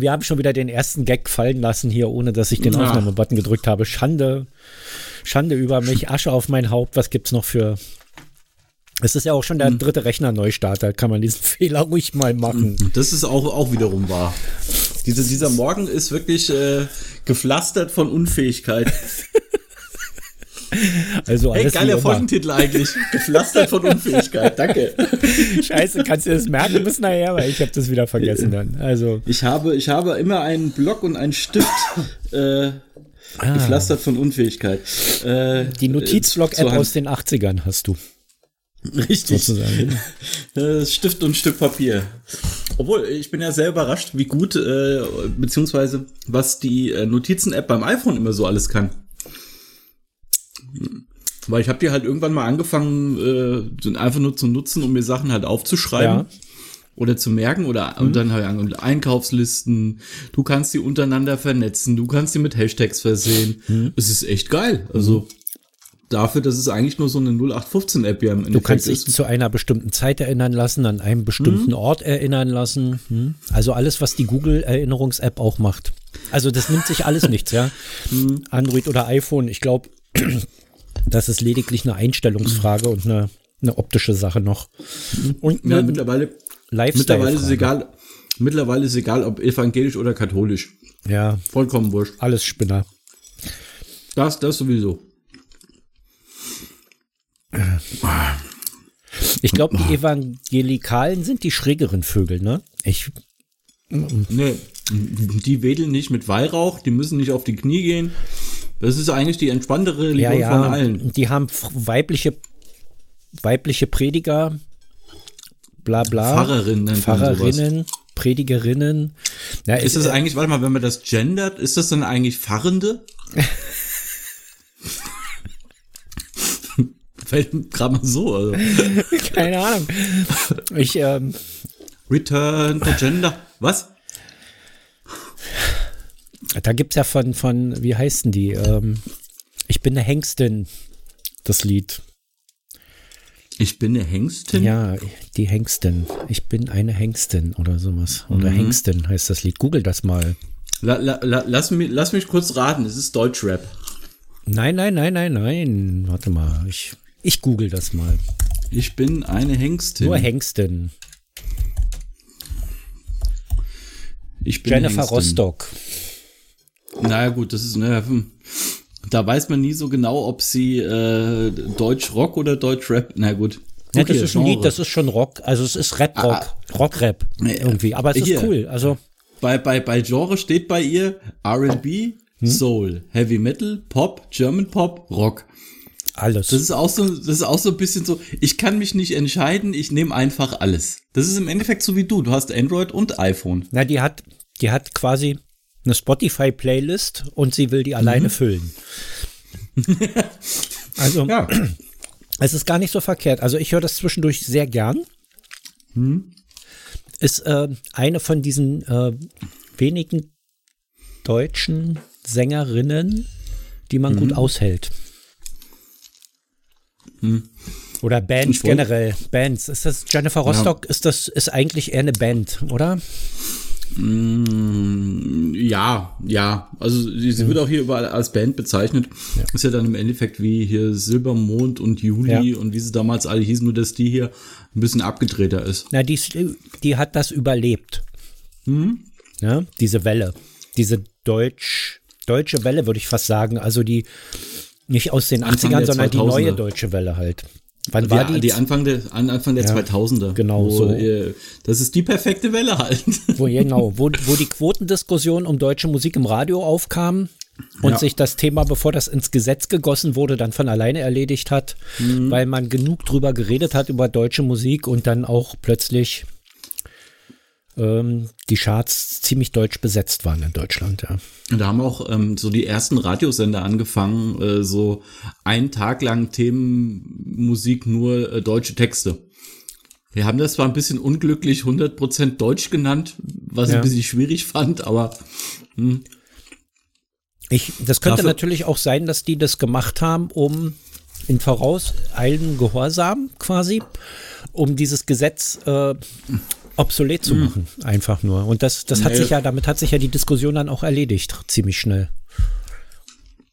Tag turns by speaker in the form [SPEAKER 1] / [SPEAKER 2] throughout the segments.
[SPEAKER 1] Wir haben schon wieder den ersten Gag fallen lassen hier, ohne dass ich den
[SPEAKER 2] Ja.
[SPEAKER 1] Aufnahmebutton gedrückt habe. Schande, Schande über mich, Asche auf mein Haupt. Was gibt's noch für. Es ist ja auch schon der
[SPEAKER 2] Hm.
[SPEAKER 1] dritte Rechner-Neustart, da kann man diesen Fehler ruhig mal machen.
[SPEAKER 2] Das ist auch, auch wiederum wahr. Diese, dieser Morgen ist wirklich äh, gepflastert von Unfähigkeit.
[SPEAKER 1] Also alles
[SPEAKER 2] geiler. Folgentitel eigentlich. Gepflastert von Unfähigkeit. Danke.
[SPEAKER 1] Scheiße, kannst du das merken bis nachher, weil ich habe das wieder vergessen dann. Also
[SPEAKER 2] Ich habe, ich habe immer einen Block und einen Stift äh, gepflastert von Unfähigkeit. Äh,
[SPEAKER 1] die Notizblock-App
[SPEAKER 2] zur Hand.
[SPEAKER 1] aus den 80ern hast du
[SPEAKER 2] Richtig.
[SPEAKER 1] sozusagen.
[SPEAKER 2] Äh, Stift und Stück Papier. Obwohl, ich bin ja sehr überrascht, wie gut, äh, beziehungsweise was die äh, Notizen-App beim iPhone immer so alles kann. Weil ich habe die halt irgendwann mal angefangen, äh, einfach nur zu nutzen, um mir Sachen halt aufzuschreiben.
[SPEAKER 1] Ja.
[SPEAKER 2] Oder zu merken oder und dann halt angefangen mit Einkaufslisten. Du kannst die untereinander vernetzen, du kannst die mit Hashtags versehen. Es ist echt geil. Also dafür, dass es eigentlich nur so eine 0815-App ja im
[SPEAKER 1] Du kannst dich zu einer bestimmten Zeit erinnern lassen, an einen bestimmten Ort erinnern lassen. Hm? Also alles, was die Google-Erinnerungs-App auch macht. Also das nimmt sich alles nichts, ja. Android oder iPhone, ich glaube, das ist lediglich eine Einstellungsfrage und eine, eine optische Sache noch. Und
[SPEAKER 2] Ja, mittlerweile,
[SPEAKER 1] Lifestyle.
[SPEAKER 2] mittlerweile ist es egal. Mittlerweile ist egal, ob evangelisch oder katholisch.
[SPEAKER 1] Ja,
[SPEAKER 2] Vollkommen wurscht.
[SPEAKER 1] alles Spinner.
[SPEAKER 2] Das, das sowieso.
[SPEAKER 1] Ich glaube, die Evangelikalen sind die schrägeren Vögel, ne? Ich,
[SPEAKER 2] Nee, die wedeln nicht mit Weihrauch, die müssen nicht auf die Knie gehen. Das ist eigentlich die entspanntere
[SPEAKER 1] ja,
[SPEAKER 2] Religion von
[SPEAKER 1] ja,
[SPEAKER 2] allen.
[SPEAKER 1] die haben weibliche, weibliche Prediger, bla bla.
[SPEAKER 2] Pfarrerinnen.
[SPEAKER 1] Pfarrerinnen, Predigerinnen. Na,
[SPEAKER 2] Ist
[SPEAKER 1] es,
[SPEAKER 2] das eigentlich, warte mal, wenn man das gendert, ist das dann eigentlich Pfarrende? Fällt gerade mal so. Also.
[SPEAKER 1] keine Ahnung. Ich, ähm,
[SPEAKER 2] Return to Gender. Was?
[SPEAKER 1] Da gibt's ja von, von, wie heißen die? Ähm, ich bin eine Hengstin, das Lied.
[SPEAKER 2] Ich bin eine Hengstin?
[SPEAKER 1] Ja, die Hengstin. Ich bin eine Hengstin oder sowas. Oder Hengstin heißt das Lied. Google das mal.
[SPEAKER 2] La, la, la, lass, mich, lass mich kurz raten, es ist Deutschrap.
[SPEAKER 1] Nein, nein, nein, nein, nein. Warte mal. Ich, ich google das mal.
[SPEAKER 2] Ich bin eine Hengstin.
[SPEAKER 1] Nur Hengstin.
[SPEAKER 2] ich bin
[SPEAKER 1] Jennifer
[SPEAKER 2] Hengstin.
[SPEAKER 1] Rostock.
[SPEAKER 2] Naja gut, das ist, hm. da weiß man nie so genau, ob sie äh, Deutsch Rock oder Deutsch Rap, na gut.
[SPEAKER 1] Ja,
[SPEAKER 2] Okay,
[SPEAKER 1] das ist ein
[SPEAKER 2] Genre.
[SPEAKER 1] Lied, das ist schon Rock. Also es ist Rap-Rock. Rock-Rap irgendwie. Aber es ist
[SPEAKER 2] Hier.
[SPEAKER 1] cool. Also
[SPEAKER 2] bei, bei, bei Genre steht bei ihr R&B,
[SPEAKER 1] Hm?
[SPEAKER 2] Soul, Heavy Metal, Pop, German Pop, Rock.
[SPEAKER 1] alles.
[SPEAKER 2] Das ist auch so, das ist auch so ein bisschen so, ich kann mich nicht entscheiden, ich nehme einfach alles. Das ist im Endeffekt so wie du, du hast Android und iPhone.
[SPEAKER 1] Na, die hat, die hat quasi eine Spotify-Playlist und sie will die alleine füllen. also
[SPEAKER 2] Ja.
[SPEAKER 1] es ist gar nicht so verkehrt. Also ich höre das zwischendurch sehr gern. Ist äh, eine von diesen äh, wenigen deutschen Sängerinnen, die man gut aushält. Oder Bands generell. Bands. Ist das Jennifer Rostock? Ist das ist eigentlich eher eine Band, oder?
[SPEAKER 2] Mm, Ja, ja. Also sie, sie wird auch hier überall als Band bezeichnet. Ist ja dann im Endeffekt wie hier Silbermond und Juli
[SPEAKER 1] Ja.
[SPEAKER 2] und wie sie damals alle hießen, nur dass die hier ein bisschen abgedrehter ist.
[SPEAKER 1] Na, die, die hat das überlebt. Ja, diese Welle. Diese Deutsch, deutsche Welle, würde ich fast sagen. Also die nicht aus den
[SPEAKER 2] Anfang
[SPEAKER 1] 80ern,
[SPEAKER 2] der
[SPEAKER 1] sondern die
[SPEAKER 2] 2000er.
[SPEAKER 1] neue deutsche Welle halt. Wann war
[SPEAKER 2] die,
[SPEAKER 1] die?
[SPEAKER 2] die Anfang der, an Anfang der
[SPEAKER 1] Ja,
[SPEAKER 2] 2000er.
[SPEAKER 1] genau
[SPEAKER 2] wo,
[SPEAKER 1] so.
[SPEAKER 2] äh, Das ist die perfekte Welle halt.
[SPEAKER 1] wo, genau, wo, wo die Quotendiskussion um deutsche Musik im Radio aufkam und
[SPEAKER 2] Ja.
[SPEAKER 1] sich das Thema, bevor das ins Gesetz gegossen wurde, dann von alleine erledigt hat,
[SPEAKER 2] Mhm.
[SPEAKER 1] weil man genug drüber geredet hat über deutsche Musik und dann auch plötzlich ähm, die Charts ziemlich deutsch besetzt waren in Deutschland, ja.
[SPEAKER 2] Und da haben auch ähm, so die ersten Radiosender angefangen, äh, so einen Tag lang Themenmusik nur äh, deutsche Texte. Wir haben das zwar ein bisschen unglücklich 100% Deutsch genannt, was ich
[SPEAKER 1] Ja.
[SPEAKER 2] ein bisschen schwierig fand, aber
[SPEAKER 1] Ich, das könnte
[SPEAKER 2] Dafür-
[SPEAKER 1] natürlich auch sein, dass die das gemacht haben, um in vorauseilendem Gehorsam quasi, um dieses Gesetz äh, obsolet zu machen, einfach nur. Und das, das hat
[SPEAKER 2] Nee.
[SPEAKER 1] sich ja, damit hat sich ja die Diskussion dann auch erledigt, ziemlich schnell.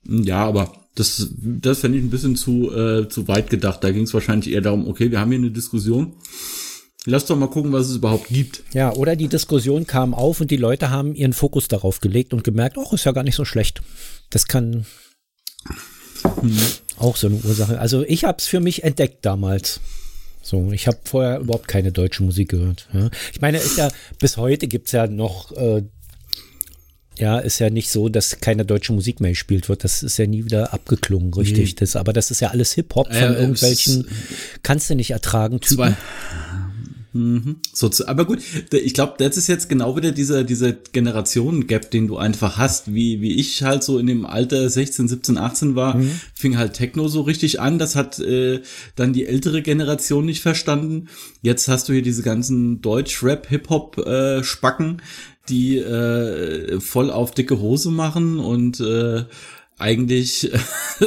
[SPEAKER 2] Ja, aber das, das fände ich ein bisschen zu, äh, zu weit gedacht. Da ging es wahrscheinlich eher darum, okay, wir haben hier eine Diskussion. Lass doch mal gucken, was es überhaupt gibt.
[SPEAKER 1] Ja, oder die Diskussion kam auf und die Leute haben ihren Fokus darauf gelegt und gemerkt, oh, ist ja gar nicht so schlecht. Das kann auch so eine Ursache. Also ich habe es für mich entdeckt damals. So, ich habe vorher überhaupt keine deutsche Musik gehört. Ja. Ich meine, ist ja bis heute gibt's ja noch, äh, ja, ist ja nicht so, dass keine deutsche Musik mehr gespielt wird. Das ist ja nie wieder abgeklungen, richtig. Das, aber das ist ja alles Hip-Hop von
[SPEAKER 2] Äh, es
[SPEAKER 1] irgendwelchen, kannst du nicht ertragen, Typen.
[SPEAKER 2] Zwei. Mhm. So, zu- aber gut, ich glaube, das ist jetzt genau wieder dieser, dieser Generationen-Gap, den du einfach hast, wie, wie ich halt so in dem Alter 16, 17, 18 war, fing halt Techno so richtig an, das hat äh, dann die ältere Generation nicht verstanden. Jetzt hast du hier diese ganzen Deutsch-Rap, Hip-Hop-Spacken, die äh, voll auf dicke Hose machen und äh, eigentlich,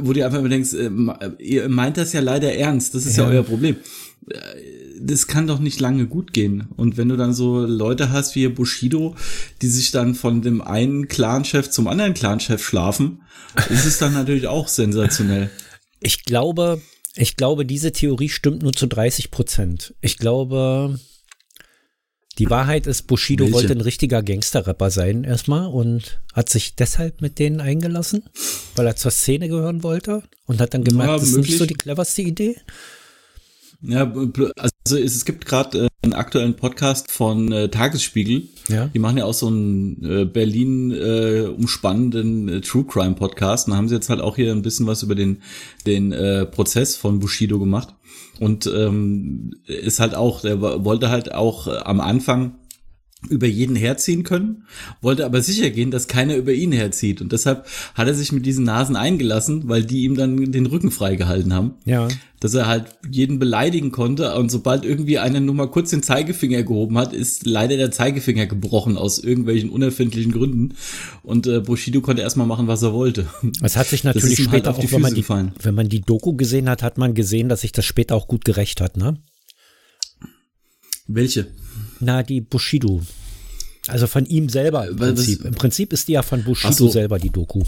[SPEAKER 2] wo du einfach immer denkst, äh, ihr meint das ja leider ernst, das ist ja,
[SPEAKER 1] Ja.
[SPEAKER 2] euer Problem. Äh, Das kann doch nicht lange gut gehen. Und wenn du dann so Leute hast wie Bushido, die sich dann von dem einen Clanchef zum anderen Clanchef schlafen, ist es dann natürlich auch sensationell.
[SPEAKER 1] Ich glaube, ich glaube, diese Theorie stimmt nur zu 30 Prozent. Ich glaube, die Wahrheit ist, Bushido
[SPEAKER 2] Welche?
[SPEAKER 1] wollte ein richtiger Gangsterrapper sein erstmal und hat sich deshalb mit denen eingelassen, weil er zur Szene gehören wollte und hat dann gemerkt,
[SPEAKER 2] Ja,
[SPEAKER 1] das ist nicht so die cleverste Idee.
[SPEAKER 2] Ja, also es, es gibt gerade äh, einen aktuellen Podcast von äh, Tagesspiegel.
[SPEAKER 1] Ja.
[SPEAKER 2] Die machen ja auch so einen äh, Berlin äh, umspannenden äh, True Crime Podcast. Und da haben sie jetzt halt auch hier ein bisschen was über den den äh, Prozess von Bushido gemacht. Und ähm, ist halt auch, der wollte halt auch äh, am Anfang über jeden herziehen können, wollte aber sicher gehen, dass keiner über ihn herzieht. Und deshalb hat er sich mit diesen Nasen eingelassen, weil die ihm dann den Rücken freigehalten haben
[SPEAKER 1] Ja.
[SPEAKER 2] dass er halt jeden beleidigen konnte und sobald irgendwie einer nur mal kurz den Zeigefinger gehoben hat, ist leider der Zeigefinger gebrochen aus irgendwelchen unerfindlichen Gründen und äh, Bushido konnte erstmal machen, was er wollte.
[SPEAKER 1] Es hat sich natürlich
[SPEAKER 2] halt
[SPEAKER 1] später
[SPEAKER 2] auf die
[SPEAKER 1] auch, wenn man,
[SPEAKER 2] Füße
[SPEAKER 1] die,
[SPEAKER 2] gefallen.
[SPEAKER 1] wenn man die Doku gesehen hat, hat man gesehen, dass sich das später auch gut gerecht hat, ne?
[SPEAKER 2] Welche?
[SPEAKER 1] Na, die Bushido. Also von ihm selber im
[SPEAKER 2] das-
[SPEAKER 1] Prinzip. Im Prinzip ist die ja von Bushido
[SPEAKER 2] so.
[SPEAKER 1] selber, die Doku.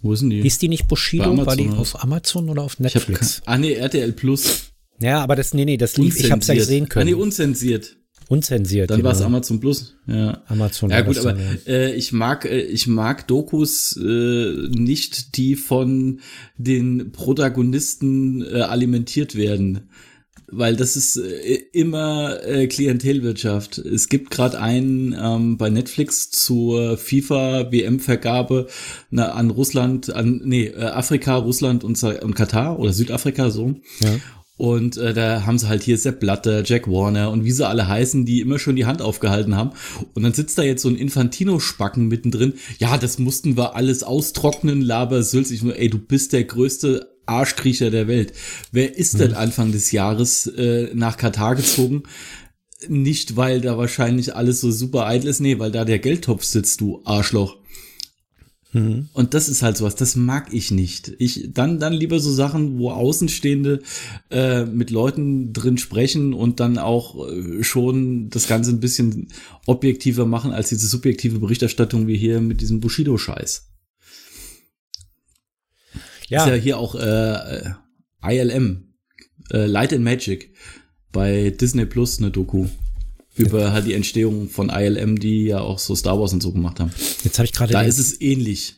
[SPEAKER 2] Wo ist denn die?
[SPEAKER 1] Hieß die nicht Bushido? War die auf Amazon oder auf Netflix?
[SPEAKER 2] ah nee, RTL Plus.
[SPEAKER 1] Ja, aber das, nee, nee, das lief, ich hab's ja
[SPEAKER 2] Unzensiert.
[SPEAKER 1] gesehen
[SPEAKER 2] Ah nee,
[SPEAKER 1] können.
[SPEAKER 2] unzensiert.
[SPEAKER 1] Unzensiert.
[SPEAKER 2] Dann war es
[SPEAKER 1] genau.
[SPEAKER 2] Amazon Plus. Ja.
[SPEAKER 1] Amazon.
[SPEAKER 2] Ja gut, aber äh, ich mag äh, ich mag Dokus äh, nicht, die von den Protagonisten äh, alimentiert werden, weil das ist äh, immer äh, Klientelwirtschaft. Es gibt gerade einen ähm, bei Netflix zur FIFA WM Vergabe na, an Russland, an nee äh, Afrika, Russland und, und Katar oder Südafrika so.
[SPEAKER 1] Ja.
[SPEAKER 2] Und äh, da haben sie halt hier Sepp Blatter, Jack Warner und wie sie alle heißen, die immer schon die Hand aufgehalten haben. Und dann sitzt da jetzt so ein Infantino-Spacken mittendrin. Ja, das mussten wir alles austrocknen, laber Sülz. Ich nur, ey, du bist der größte Arschkriecher der Welt. Wer ist denn Anfang des Jahres äh, nach Katar gezogen? Nicht, weil da wahrscheinlich alles so super eitel ist, nee, weil da der Geldtopf sitzt, du Arschloch. Und das ist halt sowas, das mag ich nicht. Ich dann dann lieber so Sachen, wo Außenstehende äh, mit Leuten drin sprechen und dann auch äh, schon das Ganze ein bisschen objektiver machen als diese subjektive Berichterstattung wie hier mit diesem Bushido-Scheiß.
[SPEAKER 1] Ja,
[SPEAKER 2] Ist ja hier auch äh, ILM, äh, Light and Magic bei Disney Plus eine Doku über halt die Entstehung von ILM, die ja auch so Star Wars und so gemacht haben.
[SPEAKER 1] jetzt habe ich gerade
[SPEAKER 2] Da ist es ähnlich.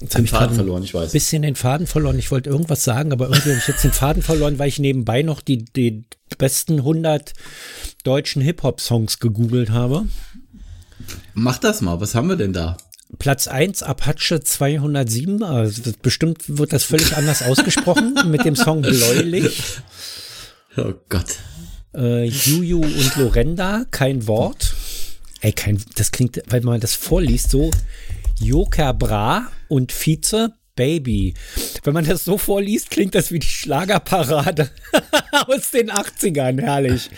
[SPEAKER 1] jetzt hab ich gerade ein
[SPEAKER 2] ich weiß.
[SPEAKER 1] bisschen den Faden verloren. Ich wollte irgendwas sagen, aber irgendwie habe ich jetzt den Faden verloren, weil ich nebenbei noch die, die besten 100 deutschen Hip-Hop-Songs gegoogelt habe.
[SPEAKER 2] Mach das mal, was haben wir denn da?
[SPEAKER 1] Platz 1 Apache 207, also bestimmt wird das völlig anders ausgesprochen mit dem Song Bläulich.
[SPEAKER 2] Oh Gott.
[SPEAKER 1] Äh, Juju und Lorenda, kein Wort. Ey, kein, das klingt, weil man das vorliest, so Joker Bra und Vize Baby. Wenn man das so vorliest, klingt das wie die Schlagerparade aus den 80ern, herrlich.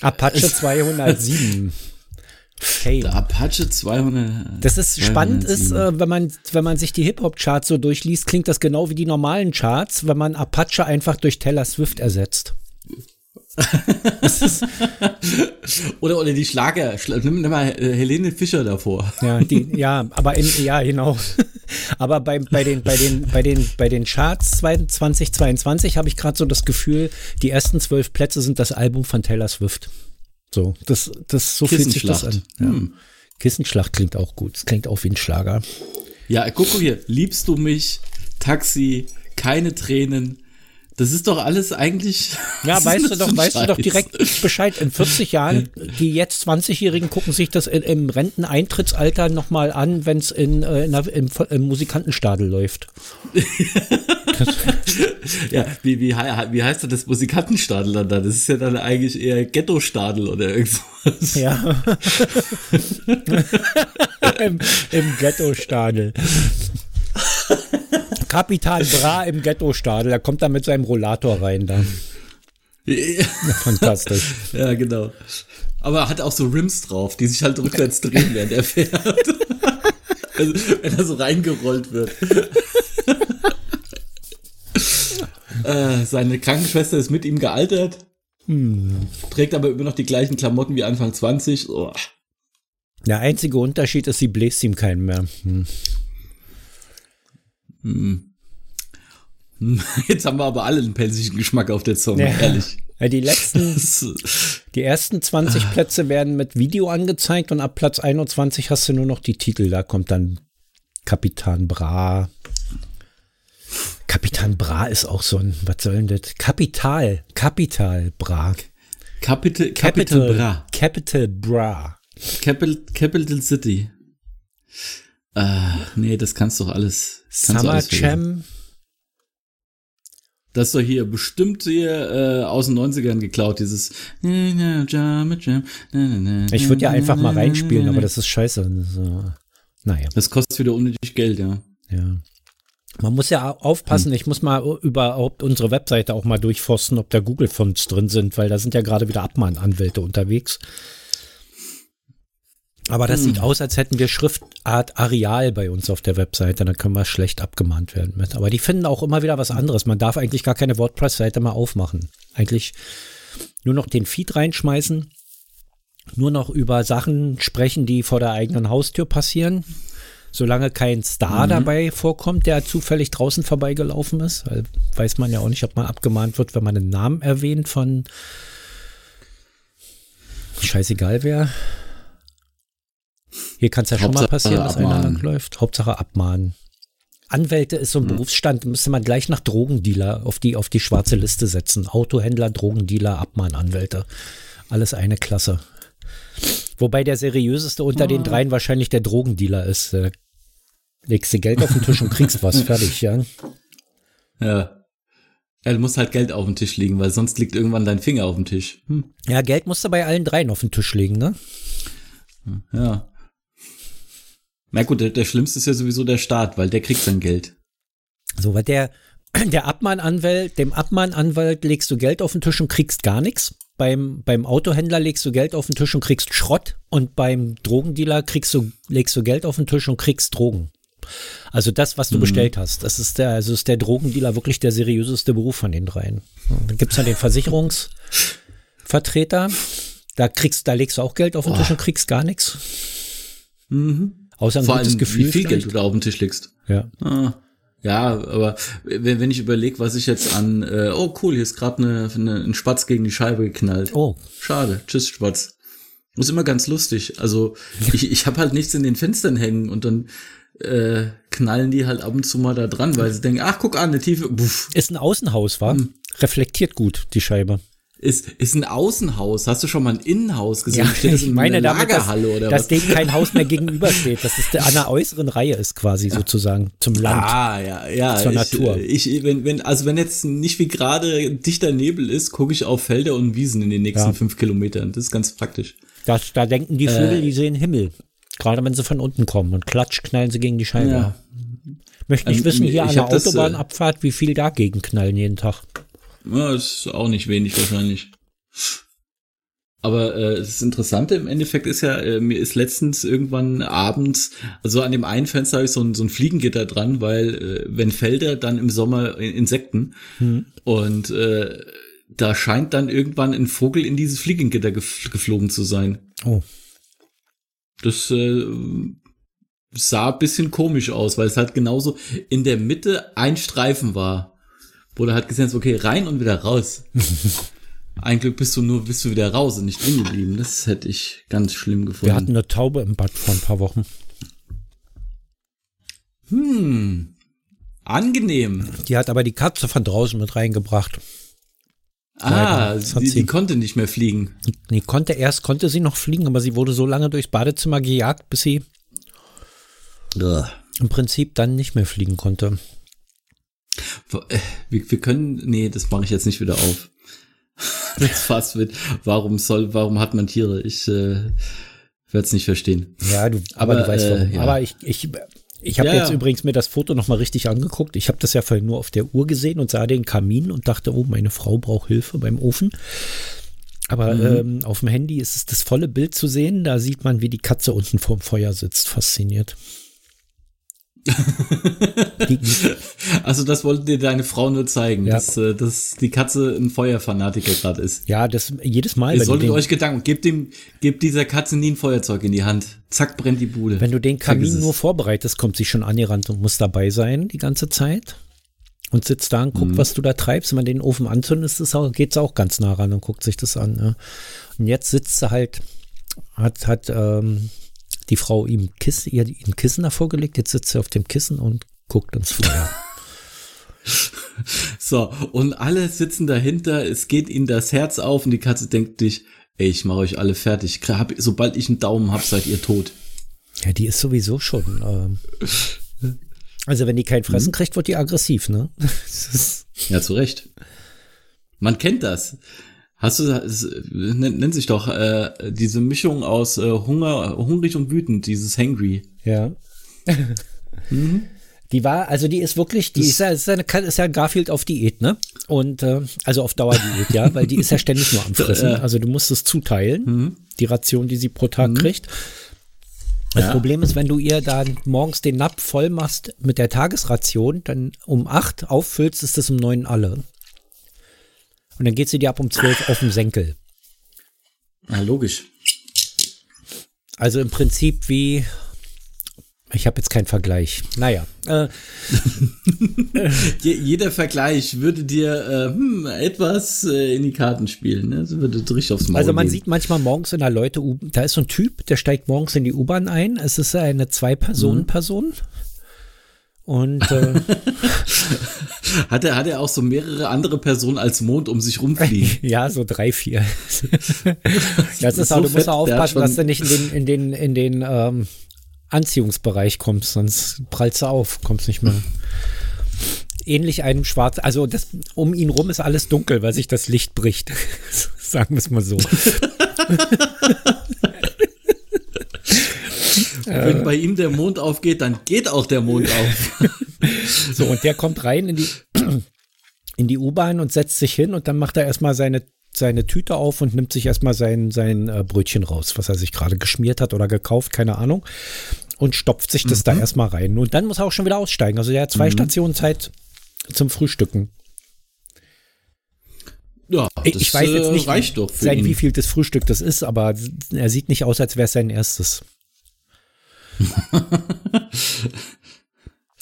[SPEAKER 1] Apache 207. Fame.
[SPEAKER 2] Der Apache 200.
[SPEAKER 1] Das ist spannend, ist,
[SPEAKER 2] 207.
[SPEAKER 1] äh, wenn man, wenn man sich die Hip-Hop-Charts so durchliest, klingt das genau wie die normalen Charts, wenn man Apache einfach durch Taylor Swift ersetzt.
[SPEAKER 2] oder, oder die Schlager, nimm, nimm mal äh, Helene Fischer davor.
[SPEAKER 1] Ja, die, ja, aber in, ja, genau. Aber bei, bei, den, bei, den, bei, den, bei den Charts 2022 habe ich gerade so das Gefühl, die ersten zwölf Plätze sind das Album von Taylor Swift. So, das, das so fühlt sich das an. Ja. Hm. Kissenschlacht klingt auch gut. Es klingt auch wie ein Schlager.
[SPEAKER 2] Ja, guck mal hier. Liebst du mich? Taxi, keine Tränen, das ist doch alles eigentlich.
[SPEAKER 1] Ja, weißt du doch, weißt du doch direkt Bescheid. In 40 Jahren, die jetzt 20-Jährigen gucken sich das in, im Renteneintrittsalter nochmal an, wenn es in, äh, in, im, im Musikantenstadel läuft.
[SPEAKER 2] ja, wie, wie, wie heißt das, das Musikantenstadel dann da? Das ist ja dann eigentlich eher Ghetto-Stadel oder irgendwas.
[SPEAKER 1] Ja. Im, Im Ghetto-Stadel. Kapital Bra im Ghetto-Stadel, der kommt da mit seinem Rollator rein da.
[SPEAKER 2] Ja. Fantastisch. Ja, genau. Aber er hat auch so Rims drauf, die sich halt rückwärts drehen, während er fährt. also, wenn er so reingerollt wird. Äh, seine Krankenschwester ist mit ihm gealtert. Hm. Trägt aber immer noch die gleichen Klamotten wie Anfang 20. Oh.
[SPEAKER 1] Der einzige Unterschied ist, sie bläst ihm keinen mehr. Hm.
[SPEAKER 2] Hm. Jetzt haben wir aber alle einen pelzigen Geschmack auf der Zunge, ja. ehrlich.
[SPEAKER 1] Ja, die letzten, die ersten 20 Plätze werden mit Video angezeigt und ab Platz 21 hast du nur noch die Titel. Da kommt dann Kapitan Bra. Kapitan Bra ist auch so ein, was soll denn das? Kapital, Kapital Bra.
[SPEAKER 2] Capital, Capital, Capital Bra.
[SPEAKER 1] Capital Bra.
[SPEAKER 2] Capital, Capital City. Ah, nee, das kannst du doch alles. Summer Jam. Das ist doch hier bestimmt hier äh, aus den 90ern geklaut, dieses Ich
[SPEAKER 1] würde ja einfach mal reinspielen, aber das ist scheiße. So. Naja.
[SPEAKER 2] Das kostet wieder unnötig Geld, ja.
[SPEAKER 1] Ja. Man muss ja aufpassen, hm. ich muss mal überhaupt unsere Webseite auch mal durchforsten, ob da Google-Fonts drin sind, weil da sind ja gerade wieder Abmahnanwälte unterwegs. Aber das hm. sieht aus, als hätten wir Schriftart Areal bei uns auf der Webseite. Dann können wir schlecht abgemahnt werden mit. Aber die finden auch immer wieder was anderes. Man darf eigentlich gar keine WordPress-Seite mehr aufmachen. Eigentlich nur noch den Feed reinschmeißen. Nur noch über Sachen sprechen, die vor der eigenen Haustür passieren. Solange kein Star mhm. dabei vorkommt, der zufällig draußen vorbeigelaufen ist. Weil weiß man ja auch nicht, ob man abgemahnt wird, wenn man einen Namen erwähnt von scheißegal wer. Hier kann es ja Hauptsache schon mal passieren, dass abmahnen. einer langläuft. Hauptsache abmahnen. Anwälte ist so ein hm. Berufsstand, müsste man gleich nach Drogendealer auf die, auf die schwarze Liste setzen. Autohändler, Drogendealer, Abmahnanwälte. Alles eine Klasse. Wobei der seriöseste unter oh. den dreien wahrscheinlich der Drogendealer ist. Da legst du Geld auf den Tisch und kriegst was. Fertig, ja.
[SPEAKER 2] Ja. Ja, du musst halt Geld auf dem Tisch legen, weil sonst liegt irgendwann dein Finger auf dem Tisch. Hm.
[SPEAKER 1] Ja, Geld musst du bei allen dreien auf den Tisch legen, ne?
[SPEAKER 2] Ja. Na gut, der, der Schlimmste ist ja sowieso der Staat, weil der kriegt sein Geld.
[SPEAKER 1] So, weil der, der Abmahnanwalt, dem Abmahnanwalt legst du Geld auf den Tisch und kriegst gar nichts. Beim, beim Autohändler legst du Geld auf den Tisch und kriegst Schrott. Und beim Drogendealer kriegst du, legst du Geld auf den Tisch und kriegst Drogen. Also das, was du mhm. bestellt hast. Das ist der, also ist der Drogendealer wirklich der seriöseste Beruf von den dreien. Dann gibt's ja den Versicherungsvertreter. Da kriegst, da legst du auch Geld auf den oh. Tisch und kriegst gar nichts.
[SPEAKER 2] Mhm. Außer ein Vor gutes allem, Gefühl. Wie viel vielleicht? Geld du da auf den Tisch legst.
[SPEAKER 1] Ja.
[SPEAKER 2] Ah. Ja, aber wenn, wenn ich überlege, was ich jetzt an, äh, oh cool, hier ist gerade eine, eine, ein Spatz gegen die Scheibe geknallt.
[SPEAKER 1] Oh.
[SPEAKER 2] Schade, tschüss Spatz. Ist immer ganz lustig. Also ich, ich habe halt nichts in den Fenstern hängen und dann äh, knallen die halt ab und zu mal da dran, weil sie denken, ach guck an, eine tiefe. Buff.
[SPEAKER 1] Ist ein Außenhaus, war? Hm. Reflektiert gut die Scheibe
[SPEAKER 2] ist, ist ein Außenhaus. Hast du schon mal ein Innenhaus gesehen?
[SPEAKER 1] Ja, ich meine damit, dass, oder dass dem kein Haus mehr gegenübersteht. Dass es an der äußeren Reihe ist quasi ja. sozusagen zum Land.
[SPEAKER 2] Ah, ja, ja.
[SPEAKER 1] Zur ich, Natur.
[SPEAKER 2] Ich, wenn, wenn, also wenn jetzt nicht wie gerade dichter Nebel ist, gucke ich auf Felder und Wiesen in den nächsten ja. fünf Kilometern. Das ist ganz praktisch.
[SPEAKER 1] Das, da denken die Vögel, äh, die sehen Himmel. Gerade wenn sie von unten kommen und klatsch knallen sie gegen die Scheibe. Ja. Möchte nicht ähm, wissen, hier an der Autobahnabfahrt, wie viel dagegen knallen jeden Tag.
[SPEAKER 2] Ja, ist auch nicht wenig wahrscheinlich. Aber äh, das Interessante im Endeffekt ist ja, äh, mir ist letztens irgendwann abends, also an dem einen Fenster habe ich so ein, so ein Fliegengitter dran, weil äh, wenn Felder, dann im Sommer Insekten. Mhm. Und äh, da scheint dann irgendwann ein Vogel in dieses Fliegengitter gef geflogen zu sein.
[SPEAKER 1] Oh.
[SPEAKER 2] Das äh, sah ein bisschen komisch aus, weil es halt genauso in der Mitte ein Streifen war. Wo du halt gesehen hast, okay, rein und wieder raus. ein Glück bist du nur, bist du wieder raus und nicht drin geblieben. Das hätte ich ganz schlimm gefunden.
[SPEAKER 1] Wir hatten eine Taube im Bad vor ein paar Wochen.
[SPEAKER 2] Hm. Angenehm.
[SPEAKER 1] Die hat aber die Katze von draußen mit reingebracht.
[SPEAKER 2] Ah, die, die, konnte nicht mehr fliegen.
[SPEAKER 1] Die konnte erst, konnte sie noch fliegen, aber sie wurde so lange durchs Badezimmer gejagt, bis sie Ugh. im Prinzip dann nicht mehr fliegen konnte.
[SPEAKER 2] Äh, wir, wir können, nee, das mache ich jetzt nicht wieder auf. das fast mit, warum soll, warum hat man Tiere? Ich äh, werde es nicht verstehen.
[SPEAKER 1] Ja, du, aber, aber du weißt warum. Äh, ja. Aber ich, ich, ich habe ja, jetzt ja. übrigens mir das Foto nochmal richtig angeguckt. Ich habe das ja vorhin nur auf der Uhr gesehen und sah den Kamin und dachte, oh, meine Frau braucht Hilfe beim Ofen. Aber mhm. ähm, auf dem Handy ist es das volle Bild zu sehen. Da sieht man, wie die Katze unten vorm Feuer sitzt. Fasziniert.
[SPEAKER 2] also das wollte dir deine Frau nur zeigen, ja. dass, äh, dass die Katze ein Feuerfanatiker gerade ist.
[SPEAKER 1] Ja, das jedes Mal.
[SPEAKER 2] Ihr solltet euch Gedanken, gebt dem, gebt dieser Katze nie ein Feuerzeug in die Hand. Zack, brennt die Bude.
[SPEAKER 1] Wenn du den Kamin nur vorbereitest, kommt sie schon angerannt und muss dabei sein die ganze Zeit. Und sitzt da und guckt, mhm. was du da treibst. Wenn man den Ofen anzündest, geht es auch ganz nah ran und guckt sich das an. Ne? Und jetzt sitzt sie halt, hat, hat ähm, die Frau ihm Kissen, ihr ein Kissen davor gelegt, jetzt sitzt sie auf dem Kissen und guckt ins Feuer.
[SPEAKER 2] so, und alle sitzen dahinter, es geht ihnen das Herz auf und die Katze denkt dich, ey, ich mache euch alle fertig. Sobald ich einen Daumen hab, seid ihr tot.
[SPEAKER 1] Ja, die ist sowieso schon. Ähm, also wenn die kein Fressen mhm. kriegt, wird die aggressiv, ne?
[SPEAKER 2] ja, zu Recht. Man kennt das. Hast du, es nennt sich doch äh, diese Mischung aus äh, Hunger, hungrig und wütend, dieses Hangry.
[SPEAKER 1] Ja. mhm. Die war, also die ist wirklich, die ist ja, ist, eine, ist ja Garfield auf Diät, ne? Und äh, also auf Dauerdiät, ja, weil die ist ja ständig nur am Fressen. Also du musst es zuteilen, mhm. die Ration, die sie pro Tag mhm. kriegt. Das ja. Problem ist, wenn du ihr dann morgens den Napf voll machst mit der Tagesration, dann um acht auffüllst, ist es um neun alle. Und dann geht sie dir ab um 12 auf den Senkel.
[SPEAKER 2] Ja, logisch.
[SPEAKER 1] Also im Prinzip wie. Ich habe jetzt keinen Vergleich. Naja. Äh,
[SPEAKER 2] Jeder Vergleich würde dir äh, hm, etwas äh, in die Karten spielen. Ne? Das würde richtig aufs Maul
[SPEAKER 1] Also man
[SPEAKER 2] gehen.
[SPEAKER 1] sieht manchmal morgens in der Leute, da ist so ein Typ, der steigt morgens in die U-Bahn ein. Es ist eine Zwei-Personen-Person. Mhm. Und äh,
[SPEAKER 2] hat, er, hat er auch so mehrere andere Personen als Mond um sich rumfliegen?
[SPEAKER 1] ja, so drei, vier. das ist auch, du musst auch aufpassen, dass du nicht in den, in den, in den ähm, Anziehungsbereich kommst, sonst prallst du auf, kommst nicht mehr. Ähnlich einem Schwarz, also das, um ihn rum ist alles dunkel, weil sich das Licht bricht. Sagen wir es mal so.
[SPEAKER 2] Wenn bei ihm der Mond aufgeht, dann geht auch der Mond auf.
[SPEAKER 1] so, und der kommt rein in die, in die U-Bahn und setzt sich hin und dann macht er erstmal seine, seine Tüte auf und nimmt sich erstmal sein, sein äh, Brötchen raus, was er sich gerade geschmiert hat oder gekauft, keine Ahnung. Und stopft sich das mhm. da erstmal rein. Und dann muss er auch schon wieder aussteigen. Also er hat zwei mhm. Stationen Zeit zum Frühstücken.
[SPEAKER 2] Ja,
[SPEAKER 1] das ich weiß jetzt nicht, äh, doch sein, wie viel das Frühstück das ist, aber er sieht nicht aus, als wäre es sein erstes.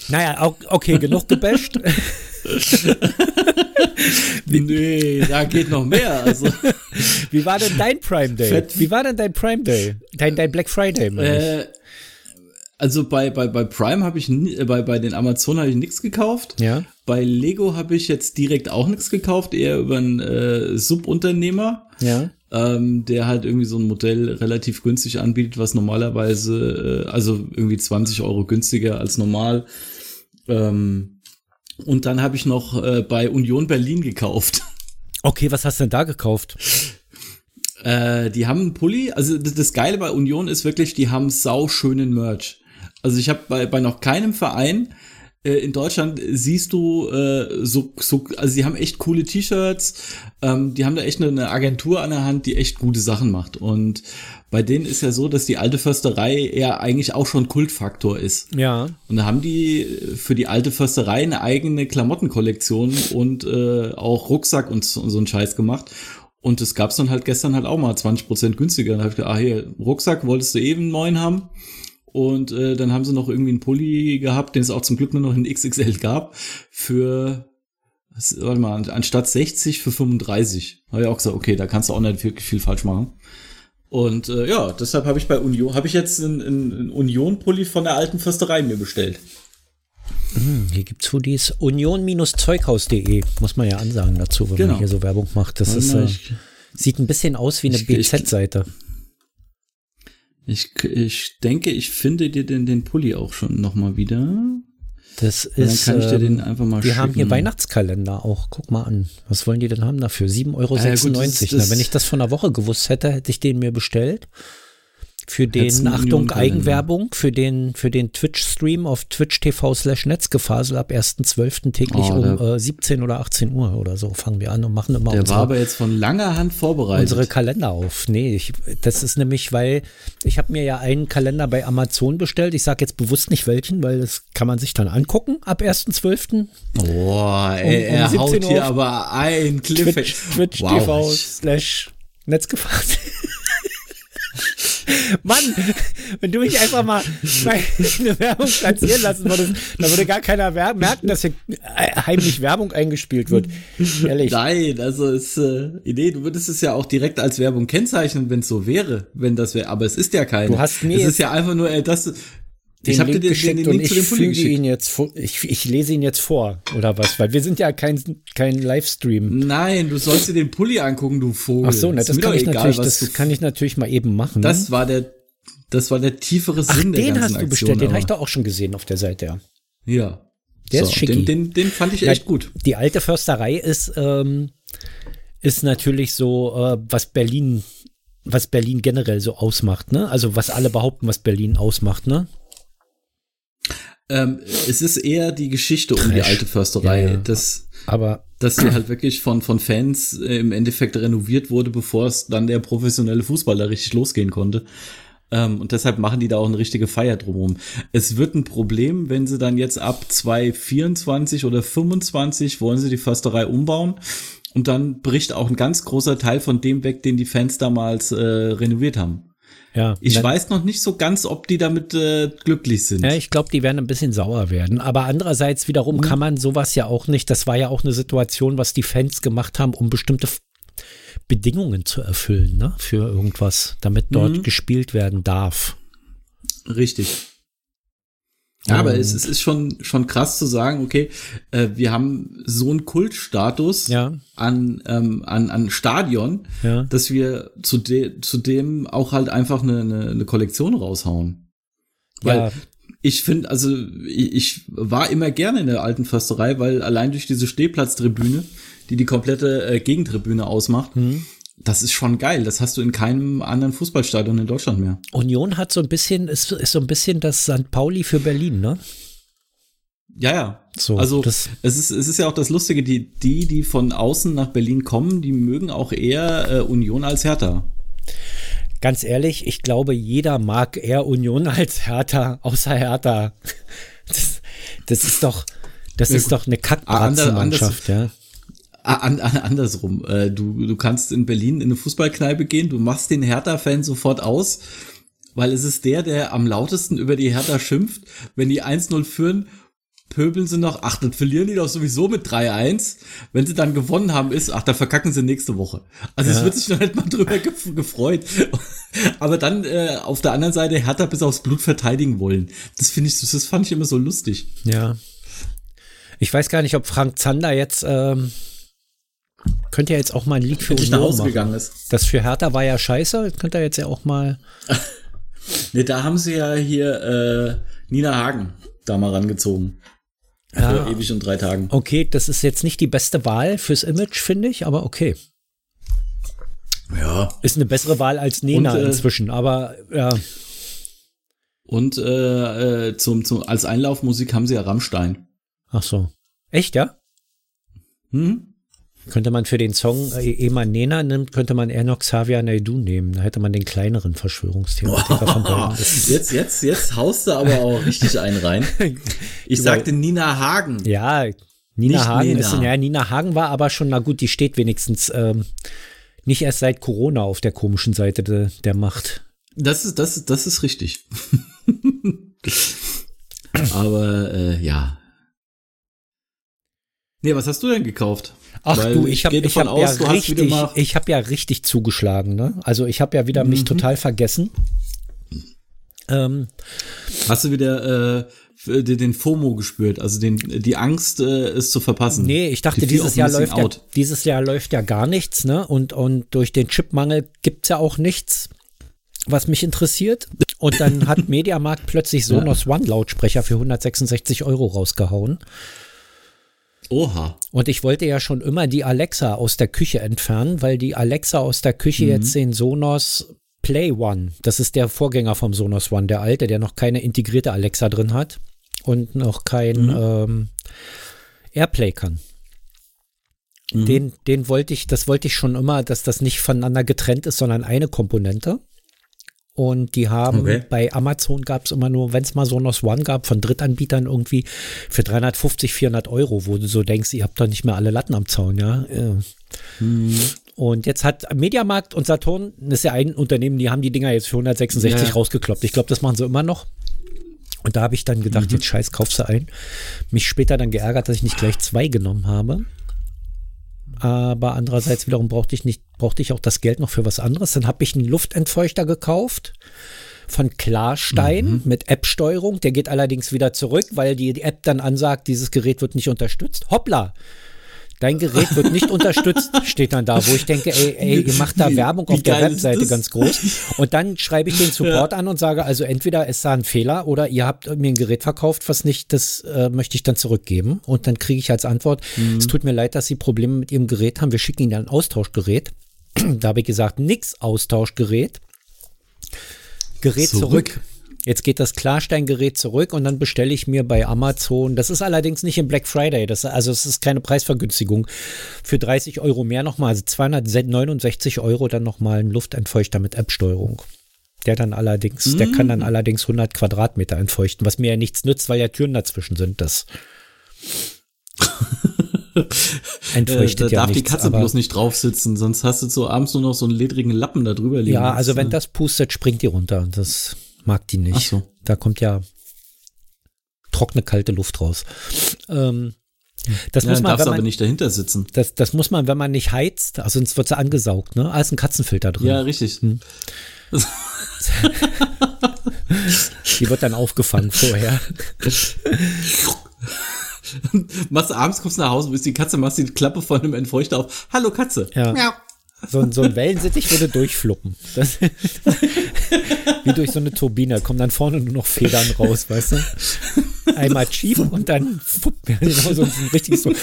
[SPEAKER 1] Naja, okay, genug gebasht.
[SPEAKER 2] nee, da geht noch mehr. Also.
[SPEAKER 1] Wie war denn dein Prime Day? Fett. Wie war denn dein Prime Day? Dein, dein Black Friday,
[SPEAKER 2] äh, Also bei, bei, bei Prime habe ich, bei, bei den Amazon habe ich nichts gekauft.
[SPEAKER 1] Ja.
[SPEAKER 2] Bei Lego habe ich jetzt direkt auch nichts gekauft, eher über einen äh, Subunternehmer.
[SPEAKER 1] Ja
[SPEAKER 2] ähm, der halt irgendwie so ein Modell relativ günstig anbietet, was normalerweise, äh, also irgendwie 20 Euro günstiger als normal. Ähm, und dann habe ich noch äh, bei Union Berlin gekauft.
[SPEAKER 1] Okay, was hast du denn da gekauft?
[SPEAKER 2] Äh, die haben einen Pulli. Also das, Geile bei Union ist wirklich, die haben sau schönen Merch. Also ich habe bei, bei noch keinem Verein in Deutschland siehst du äh, so, so, also sie haben echt coole T-Shirts, ähm, die haben da echt eine, eine Agentur an der Hand, die echt gute Sachen macht. Und bei denen ist ja so, dass die alte Försterei eher eigentlich auch schon Kultfaktor ist.
[SPEAKER 1] Ja.
[SPEAKER 2] Und da haben die für die alte Försterei eine eigene Klamottenkollektion und äh, auch Rucksack und so, und so einen Scheiß gemacht. Und das gab's dann halt gestern halt auch mal 20% günstiger. Da hab ich gedacht, ah hier, Rucksack wolltest du eben einen neuen haben. Und äh, dann haben sie noch irgendwie einen Pulli gehabt, den es auch zum Glück nur noch in XXL gab, für, warte mal, anstatt 60 für 35. Habe ich auch gesagt, okay, da kannst du auch nicht wirklich viel falsch machen. Und äh, ja, deshalb habe ich bei Union, habe ich jetzt einen, einen Union-Pulli von der alten Försterei mir bestellt.
[SPEAKER 1] Hm, hier gibt's Hoodies. Union-zeughaus.de, muss man ja ansagen dazu, wenn
[SPEAKER 2] Genau.
[SPEAKER 1] man hier so Werbung macht. Das ist, äh, sieht ein bisschen aus wie eine BZ-Seite.
[SPEAKER 2] Ich, ich denke, ich finde dir den, den Pulli auch schon noch mal wieder.
[SPEAKER 1] Das
[SPEAKER 2] Dann
[SPEAKER 1] ist.
[SPEAKER 2] kann ich dir den
[SPEAKER 1] ähm,
[SPEAKER 2] einfach mal
[SPEAKER 1] die
[SPEAKER 2] schicken.
[SPEAKER 1] haben hier Weihnachtskalender auch. Guck mal an. Was wollen die denn haben dafür? 7,96 Euro.
[SPEAKER 2] Ah ja, gut, das ist-
[SPEAKER 1] Na,
[SPEAKER 2] das-
[SPEAKER 1] wenn ich das von einer Woche gewusst hätte, hätte ich den mir bestellt. Für den,
[SPEAKER 2] einen
[SPEAKER 1] Achtung. Eigenwerbung, für den, für den Twitch-Stream auf Twitch TV slash Netzgefasel ab 1.12. täglich
[SPEAKER 2] Oh,
[SPEAKER 1] um äh, 17 oder 18 Uhr oder so fangen wir an und machen immer
[SPEAKER 2] Der
[SPEAKER 1] unsere,
[SPEAKER 2] war aber jetzt von langer Hand vorbereitet.
[SPEAKER 1] unsere Kalender auf. Nee, ich, das ist nämlich, weil ich habe mir ja einen Kalender bei Amazon bestellt. Ich sage jetzt bewusst nicht welchen, weil das kann man sich dann angucken ab 1.12.
[SPEAKER 2] Boah, ey,
[SPEAKER 1] Um- um
[SPEAKER 2] er
[SPEAKER 1] 17
[SPEAKER 2] haut hier aber ein Cliff.
[SPEAKER 1] Twitch, Twitch
[SPEAKER 2] wow.
[SPEAKER 1] TV slash Netzgefasel. Mann, wenn du mich einfach mal eine Werbung platzieren lassen würdest, dann würde gar keiner merken, dass hier äh, heimlich Werbung eingespielt wird. Ehrlich.
[SPEAKER 2] Nein, also es, äh, nee, du würdest es ja auch direkt als Werbung kennzeichnen, wenn es so wäre, wenn das wäre, aber es ist ja keine.
[SPEAKER 1] Du hast mir
[SPEAKER 2] es ist ja einfach nur, äh, das,
[SPEAKER 1] Den
[SPEAKER 2] ich habe dir
[SPEAKER 1] Link
[SPEAKER 2] den,
[SPEAKER 1] geschickt
[SPEAKER 2] den, den
[SPEAKER 1] und
[SPEAKER 2] Link zu
[SPEAKER 1] ich füge
[SPEAKER 2] geschickt.
[SPEAKER 1] ihn jetzt vor. Ich, ich lese ihn jetzt vor, oder was? Weil wir sind ja kein, kein Livestream.
[SPEAKER 2] Nein, du sollst dir den Pulli angucken, du Vogel.
[SPEAKER 1] Ach so, ne,
[SPEAKER 2] Ist
[SPEAKER 1] das
[SPEAKER 2] mir
[SPEAKER 1] kann ich
[SPEAKER 2] egal,
[SPEAKER 1] natürlich, das kann ich natürlich mal eben machen.
[SPEAKER 2] das war der, das war der tiefere
[SPEAKER 1] Ach,
[SPEAKER 2] Sinn der
[SPEAKER 1] den
[SPEAKER 2] ganzen
[SPEAKER 1] hast du
[SPEAKER 2] Aktion.
[SPEAKER 1] bestellt, den habe ich doch auch schon gesehen auf der Seite, ja.
[SPEAKER 2] Ja.
[SPEAKER 1] Der
[SPEAKER 2] so,
[SPEAKER 1] ist schicki.
[SPEAKER 2] den, den, den fand ich echt gut.
[SPEAKER 1] Die alte Försterei ist, ähm, ist natürlich so, äh, was Berlin, was Berlin generell so ausmacht, ne? Also was alle behaupten, was Berlin ausmacht, ne?
[SPEAKER 2] Ähm, es ist eher die Geschichte um die
[SPEAKER 1] Trash.
[SPEAKER 2] alte Försterei,
[SPEAKER 1] Ja, ja.
[SPEAKER 2] dass,
[SPEAKER 1] Aber
[SPEAKER 2] dass sie halt wirklich von, von Fans äh, im Endeffekt renoviert wurde, bevor es dann der professionelle Fußballer richtig losgehen konnte. Ähm, und deshalb machen die da auch eine richtige Feier drumherum. Es wird ein Problem, wenn sie dann jetzt ab 2024 oder 25 wollen sie die Försterei umbauen. Und dann bricht auch ein ganz großer Teil von dem weg, den die Fans damals äh, renoviert haben.
[SPEAKER 1] Ja,
[SPEAKER 2] Ich weiß noch nicht so ganz, ob die damit äh, glücklich sind.
[SPEAKER 1] Ja, ich glaube, die werden ein bisschen sauer werden. Aber andererseits wiederum kann man sowas ja auch nicht. Das war ja auch eine Situation, was die Fans gemacht haben, um bestimmte Bedingungen zu erfüllen, ne? Für irgendwas, damit dort
[SPEAKER 2] Mhm.
[SPEAKER 1] gespielt werden darf.
[SPEAKER 2] Richtig. Ja, aber
[SPEAKER 1] Und-
[SPEAKER 2] es, es ist schon, schon krass zu sagen, okay, äh, wir haben so einen Kultstatus
[SPEAKER 1] Ja.
[SPEAKER 2] an, ähm, an, an Stadion,
[SPEAKER 1] Ja.
[SPEAKER 2] dass wir zu, de, zu dem auch halt einfach eine, eine, eine Kollektion raushauen. Weil
[SPEAKER 1] ja,
[SPEAKER 2] ich finde, also ich, ich war immer gerne in der alten Försterei, weil allein durch diese Stehplatztribüne, die die komplette äh, Gegentribüne ausmacht,
[SPEAKER 1] Mhm.
[SPEAKER 2] Das ist schon geil. Das hast du in keinem anderen Fußballstadion in Deutschland mehr.
[SPEAKER 1] Union hat so ein bisschen, ist, ist so ein bisschen das St. Pauli für Berlin, ne?
[SPEAKER 2] Ja, ja.
[SPEAKER 1] So,
[SPEAKER 2] also es ist, es ist ja auch das Lustige, die, die, die von außen nach Berlin kommen, die mögen auch eher äh, Union als Hertha.
[SPEAKER 1] Ganz ehrlich, ich glaube, jeder mag eher Union als Hertha, außer Hertha. Das, das ist doch, das
[SPEAKER 2] Ja,
[SPEAKER 1] ist doch eine
[SPEAKER 2] Ah,
[SPEAKER 1] Kackbratzenmannschaft, ja.
[SPEAKER 2] Ah, An, an, andersrum. Äh, du, du kannst in Berlin in eine Fußballkneipe gehen, du machst den Hertha-Fan sofort aus, weil es ist der, der am lautesten über die Hertha schimpft. Wenn die 1-0 führen, pöbeln sie noch, ach, dann verlieren die doch sowieso mit 3-1. Wenn sie dann gewonnen haben, ist, ach, da verkacken sie nächste Woche. Also es
[SPEAKER 1] Ja.
[SPEAKER 2] wird sich noch nicht mal drüber gef gefreut. Aber dann äh, auf der anderen Seite Hertha bis aufs Blut verteidigen wollen. Das finde ich, das fand ich immer so lustig.
[SPEAKER 1] Ja. Ich weiß gar nicht, ob Frank Zander jetzt, ähm, könnte ja jetzt auch mal ein Lied für
[SPEAKER 2] Endlich nach
[SPEAKER 1] Union
[SPEAKER 2] Hause
[SPEAKER 1] machen.
[SPEAKER 2] gegangen ist.
[SPEAKER 1] Das für Hertha war ja scheiße, jetzt könnte er jetzt ja auch mal.
[SPEAKER 2] Nee, da haben sie ja hier äh, Nina Hagen da mal rangezogen.
[SPEAKER 1] Ja.
[SPEAKER 2] Für ewig und drei Tagen.
[SPEAKER 1] Okay, das ist jetzt nicht die beste Wahl fürs Image, finde ich, aber okay.
[SPEAKER 2] Ja.
[SPEAKER 1] Ist eine bessere Wahl als Nena
[SPEAKER 2] Und, äh,
[SPEAKER 1] inzwischen, aber ja.
[SPEAKER 2] Und äh, äh, zum, zum, als Einlaufmusik haben sie ja Rammstein.
[SPEAKER 1] Ach so. Echt, ja?
[SPEAKER 3] Hm?
[SPEAKER 1] Könnte man für den Song, äh, ehe man Nena nimmt, könnte man eher noch Xavier Naidoo nehmen. Da hätte man den kleineren Verschwörungstheoretiker von beiden.
[SPEAKER 2] Jetzt, jetzt, jetzt haust du aber auch richtig einen rein. Ich sagte Nina Hagen.
[SPEAKER 1] Ja, Nina
[SPEAKER 2] Nicht
[SPEAKER 1] Hagen
[SPEAKER 2] Nena.
[SPEAKER 1] ist, ja, Nina Hagen war aber schon, na gut, die steht wenigstens ähm, nicht erst seit Corona auf der komischen Seite de, der Macht.
[SPEAKER 2] Das ist, das ist, das ist richtig. aber äh, ja. Nee, was hast du denn gekauft?
[SPEAKER 1] Ach
[SPEAKER 2] Weil
[SPEAKER 1] du, ich habe ich hab ja
[SPEAKER 2] aus,
[SPEAKER 1] richtig, ich habe ja richtig zugeschlagen, ne? Also ich habe ja wieder mich total vergessen. Ähm,
[SPEAKER 2] Hast du wieder äh, den FOMO gespürt, also den, die Angst, äh, es zu verpassen?
[SPEAKER 1] nee, ich dachte,
[SPEAKER 2] Die
[SPEAKER 1] dieses Jahr läuft ja, dieses Jahr läuft ja gar nichts, ne? Und, und durch den Chipmangel gibt's ja auch nichts, was mich interessiert. Und dann hat Mediamarkt plötzlich Sonos One Lautsprecher für 166 Euro rausgehauen.
[SPEAKER 2] Oha.
[SPEAKER 1] Und ich wollte ja schon immer die Alexa aus der Küche entfernen, weil die Alexa aus der Küche jetzt den Sonos Play One, das ist der Vorgänger vom Sonos One, der alte, der noch keine integrierte Alexa drin hat und noch kein ähm, Airplay kann. Den, den wollte ich, das wollte ich schon immer, dass das nicht voneinander getrennt ist, sondern eine Komponente. Und die haben
[SPEAKER 2] Okay.
[SPEAKER 1] bei Amazon gab es immer nur, wenn es mal Sonos One gab, von Drittanbietern irgendwie für 350, 400 Euro, wo du so denkst, ihr habt doch nicht mehr alle Latten am Zaun, ja. Äh. Und jetzt hat Mediamarkt und Saturn, das ist ja ein Unternehmen, die haben die Dinger jetzt für 166
[SPEAKER 2] Ja,
[SPEAKER 1] rausgekloppt. Ich glaube, das machen sie immer noch. Und da habe ich dann gedacht, jetzt scheiß, kaufst du ein. Mich später dann geärgert, dass ich nicht gleich zwei genommen habe. Aber andererseits wiederum brauchte ich nicht, brauchte ich auch das Geld noch für was anderes. Dann habe ich einen Luftentfeuchter gekauft von Klarstein mit App-Steuerung. Der geht allerdings wieder zurück, weil die, die App dann ansagt, dieses Gerät wird nicht unterstützt. Hoppla! Dein Gerät wird nicht unterstützt, steht dann da, wo ich denke, ey, ey ihr macht da
[SPEAKER 2] Wie-
[SPEAKER 1] Werbung
[SPEAKER 2] wie
[SPEAKER 1] auf der Webseite ganz groß. Und dann schreibe ich den Support an und sage, also entweder ist da ein Fehler oder ihr habt mir ein Gerät verkauft, was nicht, das äh, möchte ich dann zurückgeben. Und dann kriege ich als Antwort,
[SPEAKER 2] Mhm.
[SPEAKER 1] es tut mir leid, dass Sie Probleme mit Ihrem Gerät haben, wir schicken Ihnen ein Austauschgerät. da habe ich gesagt, nix Austauschgerät. Gerät zurück.
[SPEAKER 2] Zurück.
[SPEAKER 1] Jetzt geht das Klarstein-Gerät zurück und dann bestelle ich mir bei Amazon. Das ist allerdings nicht im Black Friday. Das, also es ist keine Preisvergünstigung. Für 30 Euro mehr nochmal, also 269 Euro dann nochmal ein Luftentfeuchter mit App-Steuerung. Der dann allerdings, der kann dann allerdings 100 Quadratmeter entfeuchten, was mir ja nichts nützt, weil ja Türen dazwischen sind. Das
[SPEAKER 2] Äh,
[SPEAKER 1] entfeuchtet
[SPEAKER 2] da
[SPEAKER 1] ja
[SPEAKER 2] darf
[SPEAKER 1] nichts.
[SPEAKER 2] die Katze bloß nicht drauf sitzen, sonst hast du so abends nur noch so einen ledrigen Lappen da drüber liegen.
[SPEAKER 1] Ja, also wenn
[SPEAKER 2] Das,
[SPEAKER 1] das pustet, springt die runter. Das mag die nicht.
[SPEAKER 2] Ach so.
[SPEAKER 1] Da kommt ja trockene, kalte Luft raus. Ähm, das
[SPEAKER 2] ja,
[SPEAKER 1] muss man,
[SPEAKER 2] darfst
[SPEAKER 1] wenn
[SPEAKER 2] du aber
[SPEAKER 1] man,
[SPEAKER 2] nicht dahinter sitzen.
[SPEAKER 1] das, das muss man, wenn man nicht heizt, also sonst wird sie angesaugt, ne? Ah, ist ein Katzenfilter drin.
[SPEAKER 2] Ja, richtig.
[SPEAKER 1] Hm. Die wird dann aufgefangen vorher.
[SPEAKER 2] Machst du abends, kommst nach Hause, bist die Katze, machst die Klappe von einem Entfeuchter auf. Hallo Katze.
[SPEAKER 1] Ja. So, ein- so ein Wellensittich würde durchfluppen. Das, wie durch so eine Turbine. Kommen dann vorne nur noch Federn raus, weißt du? Einmal schief und dann fupp, genau so ein richtiges so.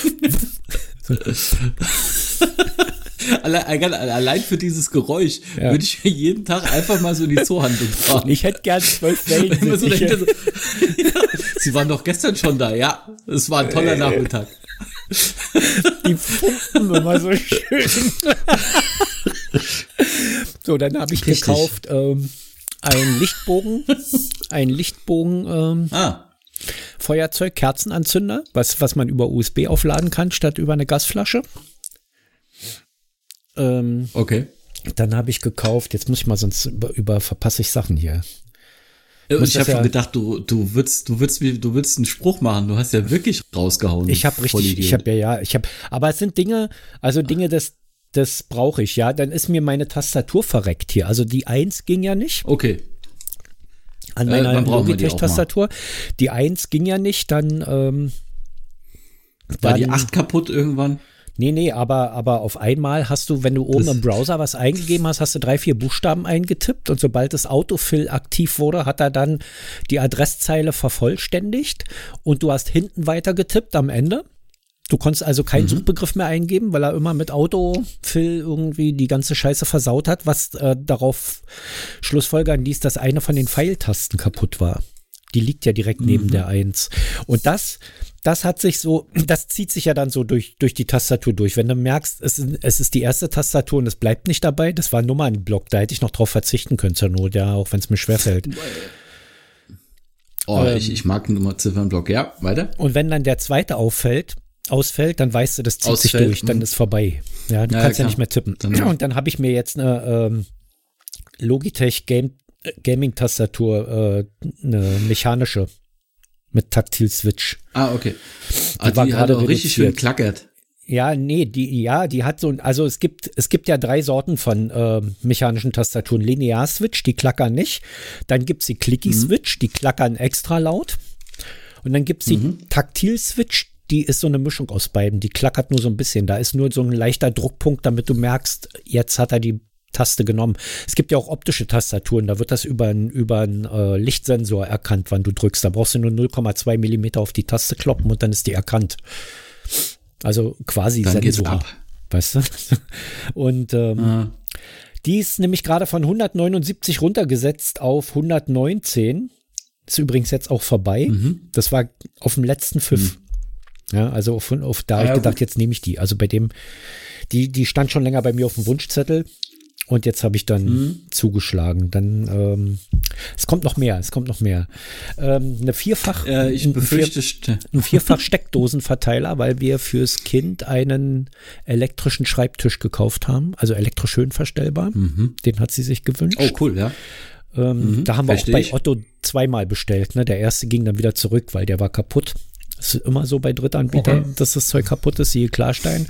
[SPEAKER 2] Allein, allein- für dieses Geräusch
[SPEAKER 1] Ja.
[SPEAKER 2] würde ich mir jeden Tag einfach mal so in die Zoohandlung fahren.
[SPEAKER 1] Ich hätte gern zwölf
[SPEAKER 2] Immer so dahinter
[SPEAKER 1] Wellensittiche.
[SPEAKER 2] so, ja, Sie waren doch gestern schon da, ja. Es war ein toller Nachmittag.
[SPEAKER 1] Die funken immer so schön. so, dann habe ich
[SPEAKER 2] Richtig.
[SPEAKER 1] gekauft ähm, einen Lichtbogen, einen Lichtbogen ähm,
[SPEAKER 2] Ah,
[SPEAKER 1] Feuerzeug, Kerzenanzünder, was, was man über USB aufladen kann, statt über eine Gasflasche. Ähm,
[SPEAKER 2] okay.
[SPEAKER 1] dann habe ich gekauft, jetzt muss ich mal, sonst über, über verpasse ich Sachen hier.
[SPEAKER 2] Äh, Und ich habe
[SPEAKER 1] ja-
[SPEAKER 2] schon gedacht, du, du würdest, du würdest, du würdest einen Spruch machen. Du hast ja wirklich rausgehauen.
[SPEAKER 1] Ich habe richtig,
[SPEAKER 2] Vollidiot.
[SPEAKER 1] ich habe ja, ja, ich habe, aber es sind Dinge, also Dinge, das, das brauche ich, ja. Dann ist mir meine Tastatur verreckt hier. Also die 1 ging ja nicht
[SPEAKER 2] Okay.
[SPEAKER 1] an
[SPEAKER 2] Äh,
[SPEAKER 1] meiner
[SPEAKER 2] dann brauchen wir die
[SPEAKER 1] Logitech-Tastatur. Die 1 ging ja nicht, dann, ähm,
[SPEAKER 2] War die
[SPEAKER 1] Dann-
[SPEAKER 2] 8 kaputt irgendwann?
[SPEAKER 1] Nee, nee, aber, aber auf einmal hast du, wenn du oben
[SPEAKER 2] Das-
[SPEAKER 1] im Browser was eingegeben hast, hast du drei, vier Buchstaben eingetippt und sobald das Autofill aktiv wurde, hat er dann die Adresszeile vervollständigt und du hast hinten weiter getippt am Ende. Du konntest also keinen Suchbegriff mehr eingeben, weil er immer mit Autofill irgendwie die ganze Scheiße versaut hat, was äh, darauf schlussfolgern ließ, dass eine von den Pfeiltasten kaputt war. Die liegt ja direkt neben
[SPEAKER 4] Mhm.
[SPEAKER 1] der 1. Und das, das hat sich so, das zieht sich ja dann so durch, durch die Tastatur durch. Wenn du merkst, es, ist- es ist die erste Tastatur und es bleibt nicht dabei, das war nur mal ein Block, da hätte ich noch drauf verzichten können zur Not, ja, auch wenn es mir schwerfällt.
[SPEAKER 2] Oh,
[SPEAKER 1] Ähm.
[SPEAKER 2] ich, ich mag Nummer Ziffernblock. Ja, weiter.
[SPEAKER 1] Und wenn dann der zweite auffällt, ausfällt, dann weißt du, das zieht sich
[SPEAKER 2] Ausfällt,
[SPEAKER 1] durch, dann
[SPEAKER 2] mhm.
[SPEAKER 1] ist vorbei. Ja, du
[SPEAKER 2] Ja,
[SPEAKER 1] kannst ja,
[SPEAKER 2] klar.
[SPEAKER 1] nicht mehr tippen.
[SPEAKER 2] Dann-
[SPEAKER 1] und dann habe ich mir jetzt eine ähm, Logitech Game, Gaming-Tastatur, äh, eine mechanische mit Taktil-Switch.
[SPEAKER 2] Ah, okay.
[SPEAKER 1] war
[SPEAKER 2] Ah, die, hat
[SPEAKER 1] gerade
[SPEAKER 2] auch richtig schön klackert.
[SPEAKER 1] Ja, nee, die, ja, die hat so, ein- also es gibt, es gibt ja drei Sorten von äh, mechanischen Tastaturen. Linear-Switch, die klackern nicht. Dann gibt's die Clicky-Switch, die klackern extra laut. Und dann gibt's die Taktil-Switch, die ist so eine Mischung aus beiden. Die klackert nur so ein bisschen. Da ist nur so ein leichter Druckpunkt, damit du merkst, jetzt hat er die Taste genommen. Es gibt ja auch optische Tastaturen, da wird das über einen über einen, äh, Lichtsensor erkannt, wann du drückst. Da brauchst du nur 0,2 Millimeter auf die Taste kloppen und dann ist die erkannt. Also quasi
[SPEAKER 2] Dann
[SPEAKER 1] Sensor.
[SPEAKER 2] ab.
[SPEAKER 1] Weißt du? Und ähm,
[SPEAKER 2] Ah.
[SPEAKER 1] die ist nämlich gerade von 179 runtergesetzt auf 119. Ist übrigens jetzt auch vorbei.
[SPEAKER 2] Mhm.
[SPEAKER 1] Das war auf dem letzten Pfiff. Ja, also auf, auf da habe
[SPEAKER 2] Ja,
[SPEAKER 1] ich gedacht,
[SPEAKER 2] gut.
[SPEAKER 1] jetzt nehme ich die. Also bei dem, die, die stand schon länger bei mir auf dem Wunschzettel. Und jetzt habe ich dann
[SPEAKER 2] Mhm.
[SPEAKER 1] zugeschlagen. Dann, ähm, es kommt noch mehr, es kommt noch mehr. Ähm, eine vierfach,
[SPEAKER 2] Äh, ich
[SPEAKER 1] ein- ein
[SPEAKER 2] befürchte, st-
[SPEAKER 1] ein vierfach Steckdosenverteiler, weil wir fürs Kind einen elektrischen Schreibtisch gekauft haben, also elektrisch schön verstellbar. Den hat sie sich gewünscht.
[SPEAKER 2] oh cool, ja.
[SPEAKER 1] ähm, da haben wir auch bei
[SPEAKER 2] ich.
[SPEAKER 1] Otto zweimal bestellt. Ne? Der erste ging dann wieder zurück, weil der war kaputt. Das ist immer so bei Drittanbietern, dass das Zeug kaputt ist, siehe Klarstein.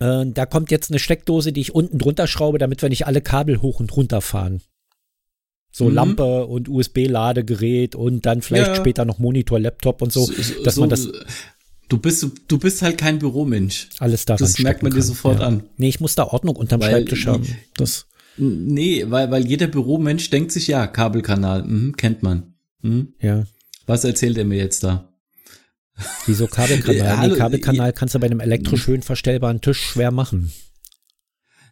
[SPEAKER 1] Äh, da kommt jetzt eine Steckdose, die ich unten drunter schraube, damit wir nicht alle Kabel hoch und runter fahren. So
[SPEAKER 2] Mhm.
[SPEAKER 1] Lampe und USB-Ladegerät und dann vielleicht
[SPEAKER 2] Ja.
[SPEAKER 1] später noch Monitor, Laptop und so, dass
[SPEAKER 2] so,
[SPEAKER 1] man das
[SPEAKER 2] du bist, du bist halt kein Büromensch.
[SPEAKER 1] alles daran
[SPEAKER 2] Das merkt man dir sofort
[SPEAKER 1] kann.
[SPEAKER 2] an.
[SPEAKER 1] Nee, ich muss da Ordnung unterm
[SPEAKER 2] Weil-
[SPEAKER 1] Schreibtisch haben. Das,
[SPEAKER 2] Nee, weil, weil jeder Büromensch denkt sich, ja, Kabelkanal, mhm, kennt man. Mhm.
[SPEAKER 1] ja.
[SPEAKER 2] Was erzählt er mir jetzt da?
[SPEAKER 1] Wieso Kabelkanal?
[SPEAKER 2] Ja,
[SPEAKER 1] nee,
[SPEAKER 2] hallo,
[SPEAKER 1] Kabelkanal kannst du bei einem elektrisch schön verstellbaren Tisch schwer machen.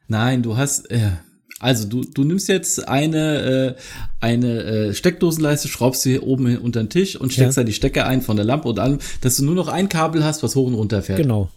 [SPEAKER 2] Nein, du hast, äh, also du, du nimmst jetzt eine, äh, eine äh, Steckdosenleiste, schraubst sie oben hin unter den Tisch und steckst
[SPEAKER 1] Ja.
[SPEAKER 2] da die Stecker ein von der Lampe und allem, dass du nur noch ein Kabel hast, was hoch und runter fährt.
[SPEAKER 1] Genau.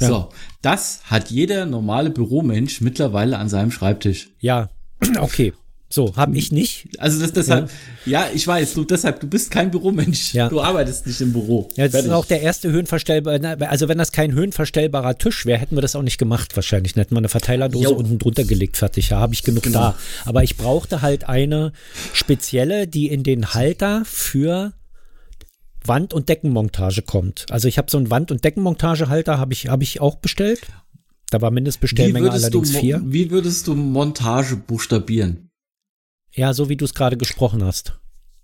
[SPEAKER 1] ja.
[SPEAKER 2] So, das hat jeder normale Büromensch mittlerweile an seinem Schreibtisch.
[SPEAKER 1] Ja, okay. So, habe ich nicht.
[SPEAKER 2] Also das deshalb, ja, ich weiß, du deshalb, du bist kein Büromensch.
[SPEAKER 1] Ja.
[SPEAKER 2] Du arbeitest nicht im Büro.
[SPEAKER 1] Ja, das
[SPEAKER 2] Fertig.
[SPEAKER 1] ist auch der erste höhenverstellbare. Also wenn das kein höhenverstellbarer Tisch wäre, hätten wir das auch nicht gemacht wahrscheinlich. Dann hätten wir eine Verteilerdose
[SPEAKER 2] Jo.
[SPEAKER 1] unten drunter gelegt, fertig. Ja, habe ich genug
[SPEAKER 2] Genau.
[SPEAKER 1] da. Aber ich brauchte halt eine spezielle, die in den Halter für Wand- und Deckenmontage kommt. Also ich habe so einen Wand- und Deckenmontagehalter, habe ich, hab ich auch bestellt. Da war Mindestbestellmenge
[SPEAKER 2] du,
[SPEAKER 1] allerdings vier.
[SPEAKER 2] wie würdest du Montage buchstabieren?
[SPEAKER 1] Ja, so wie du es gerade gesprochen hast.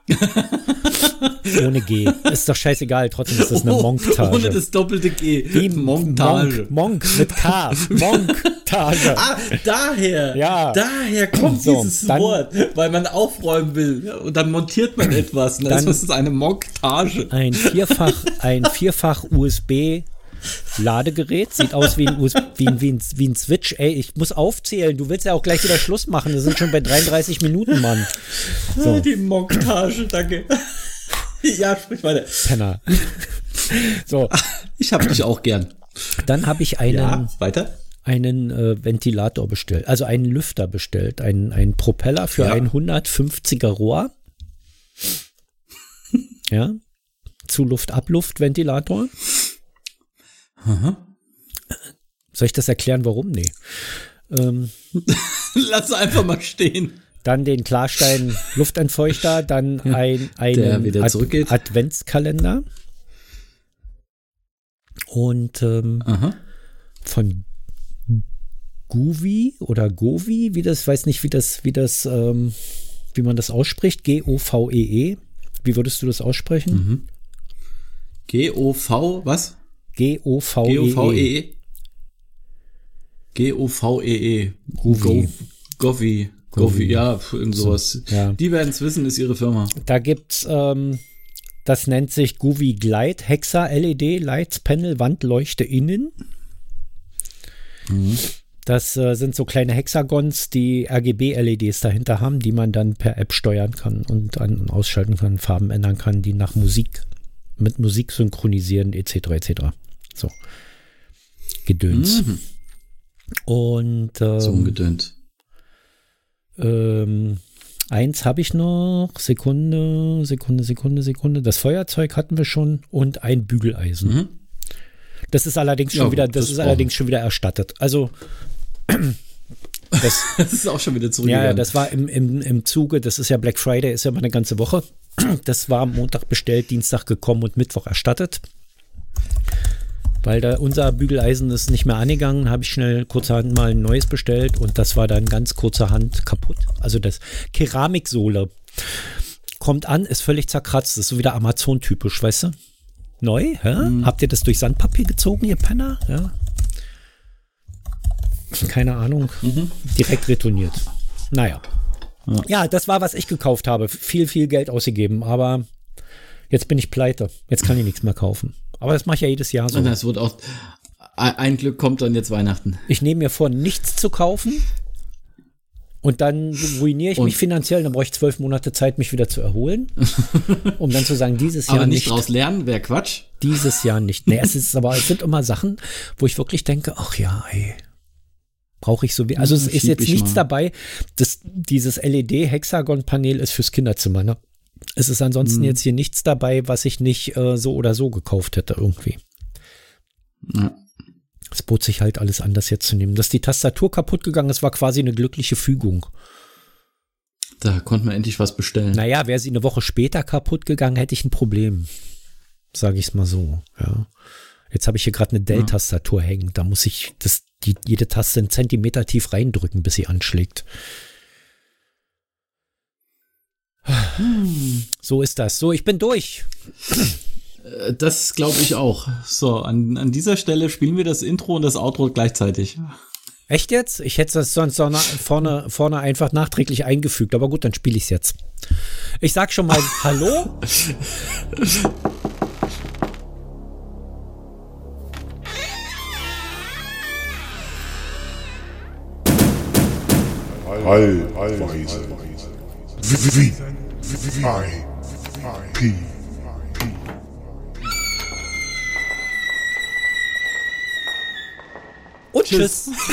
[SPEAKER 1] Ohne G. Ist doch scheißegal, trotzdem ist das eine Montage.
[SPEAKER 2] Ohne das doppelte G.
[SPEAKER 1] Wie
[SPEAKER 2] Montage.
[SPEAKER 1] Monk, Monk mit K. Montage.
[SPEAKER 2] Ah, daher.
[SPEAKER 1] Ja.
[SPEAKER 2] Daher kommt
[SPEAKER 1] So,
[SPEAKER 2] dieses
[SPEAKER 1] dann-
[SPEAKER 2] Wort, weil man aufräumen will. Und dann montiert man etwas. Und dann
[SPEAKER 1] Dann-
[SPEAKER 2] ist es eine Montage.
[SPEAKER 1] Ein vierfach, ein vierfach USB Ladegerät. Sieht aus wie ein, US wie, ein, wie, ein, wie ein Switch. Ey, ich muss aufzählen. Du willst ja auch gleich wieder Schluss machen. Wir sind schon bei 33 Minuten, Mann. So.
[SPEAKER 2] Die Montage, danke. ja, sprich weiter.
[SPEAKER 1] Penner. So,
[SPEAKER 2] Ich hab dich auch gern.
[SPEAKER 1] dann habe ich einen,
[SPEAKER 2] Ja, weiter.
[SPEAKER 1] einen äh, Ventilator bestellt, also einen Lüfter bestellt, einen, einen Propeller für
[SPEAKER 2] Ja.
[SPEAKER 1] ein 150er Rohr. Ja, Zuluft-Abluft-Ventilator. Soll ich das erklären, warum? Nee. Ähm,
[SPEAKER 2] Lass einfach mal stehen.
[SPEAKER 1] dann den Klarstein Luftentfeuchter, dann ein, einen
[SPEAKER 2] zurückgeht.
[SPEAKER 1] Adventskalender und ähm,
[SPEAKER 2] Aha.
[SPEAKER 1] von Guvi oder Govi, wie das, weiß nicht, wie das, wie das, ähm, wie man das ausspricht, G-O-V-E-E. -E. Wie würdest du das aussprechen?
[SPEAKER 2] Mhm. G-O-V, was?
[SPEAKER 1] G-O-V-E-E.
[SPEAKER 2] G-O-V-E-E. G-O-V-E-E.
[SPEAKER 1] Govi.
[SPEAKER 2] Govi. Govi, ja, irgend sowas.
[SPEAKER 1] ja.
[SPEAKER 2] Die werden es wissen, ist ihre Firma.
[SPEAKER 1] Da gibt's, ähm, das nennt sich Guvi Glide, Hexa LED, Lights, Panel, Wandleuchte innen. Das äh, sind so kleine Hexagons, die RGB-LEDs dahinter haben, die man dann per App steuern kann und an- und ausschalten kann, Farben ändern kann, die nach Musik, mit Musik synchronisieren, etc. etc. So. Gedöns.
[SPEAKER 4] Mhm.
[SPEAKER 1] Und ähm,
[SPEAKER 4] So ungedönt.
[SPEAKER 1] ähm, eins habe ich noch. Sekunde, Sekunde, Sekunde, Sekunde. Das Feuerzeug hatten wir schon und ein Bügeleisen.
[SPEAKER 4] Mhm.
[SPEAKER 1] Das ist allerdings schon
[SPEAKER 4] Ja,
[SPEAKER 1] wieder, das,
[SPEAKER 4] das
[SPEAKER 1] ist allerdings schon wieder erstattet. Also das,
[SPEAKER 4] Das ist auch schon wieder zurückgegangen.
[SPEAKER 1] ja, das war im, im, im Zuge, das ist ja Black Friday, ist ja immer eine ganze Woche. Das war am Montag bestellt, Dienstag gekommen und Mittwoch erstattet. Weil da unser Bügeleisen ist nicht mehr angegangen, habe ich schnell kurzerhand mal ein neues bestellt und das war dann ganz kurzerhand kaputt. Also das Keramiksohle kommt an, ist völlig zerkratzt, ist so wieder Amazon-typisch, weißt du? Neu, hä? Habt ihr das durch Sandpapier gezogen, ihr Penner? Ja. Keine Ahnung. Direkt retourniert. Naja. Ja. das war, was ich gekauft habe. Viel, viel Geld ausgegeben, aber jetzt bin ich pleite. Jetzt kann ich nichts mehr kaufen. Aber das mache ich ja jedes Jahr so.
[SPEAKER 4] Und das wird auch. Ein Glück kommt dann jetzt Weihnachten.
[SPEAKER 1] Ich nehme mir vor, nichts zu kaufen. Und dann ruiniere ich mich
[SPEAKER 4] Und-
[SPEAKER 1] finanziell, dann brauche ich zwölf Monate Zeit, mich wieder zu erholen. um dann zu sagen, dieses
[SPEAKER 4] Aber
[SPEAKER 1] Jahr
[SPEAKER 4] nicht
[SPEAKER 1] nicht.
[SPEAKER 4] draus lernen, wäre Quatsch.
[SPEAKER 1] Dieses Jahr nicht. Nee, es ist aber, es sind immer Sachen, wo ich wirklich denke, ach ja, ey. Brauche ich so wie. Also es
[SPEAKER 4] Hm,
[SPEAKER 1] ist jetzt
[SPEAKER 4] ich
[SPEAKER 1] nichts
[SPEAKER 4] mal.
[SPEAKER 1] dabei. Das, dieses LED-Hexagon-Panel ist fürs Kinderzimmer, ne? Es ist ansonsten
[SPEAKER 4] Hm.
[SPEAKER 1] jetzt hier nichts dabei, was ich nicht äh, so oder so gekauft hätte irgendwie.
[SPEAKER 4] Ja.
[SPEAKER 1] Es bot sich halt alles an, das jetzt zu nehmen. Dass die Tastatur kaputt gegangen ist, war quasi eine glückliche Fügung.
[SPEAKER 4] Da konnte man endlich was bestellen.
[SPEAKER 1] Naja, wäre sie eine Woche später kaputt gegangen, hätte ich ein Problem. Sage ich es mal so, ja. Jetzt habe ich hier gerade eine Dell-Tastatur hängen. Da muss ich das, die, jede Taste einen Zentimeter tief reindrücken, bis sie anschlägt. So ist das. So, ich bin durch.
[SPEAKER 4] Äh, Das glaube ich auch. So, an, an dieser Stelle spielen wir das Intro und das Outro gleichzeitig.
[SPEAKER 1] Echt jetzt? Ich hätte das sonst so na- vorne, vorne einfach nachträglich eingefügt. Aber gut, dann spiele ich es jetzt. Ich sag schon mal Hallo.
[SPEAKER 5] Allweise. V, V, I P P.
[SPEAKER 1] Und tschüss. tschüss.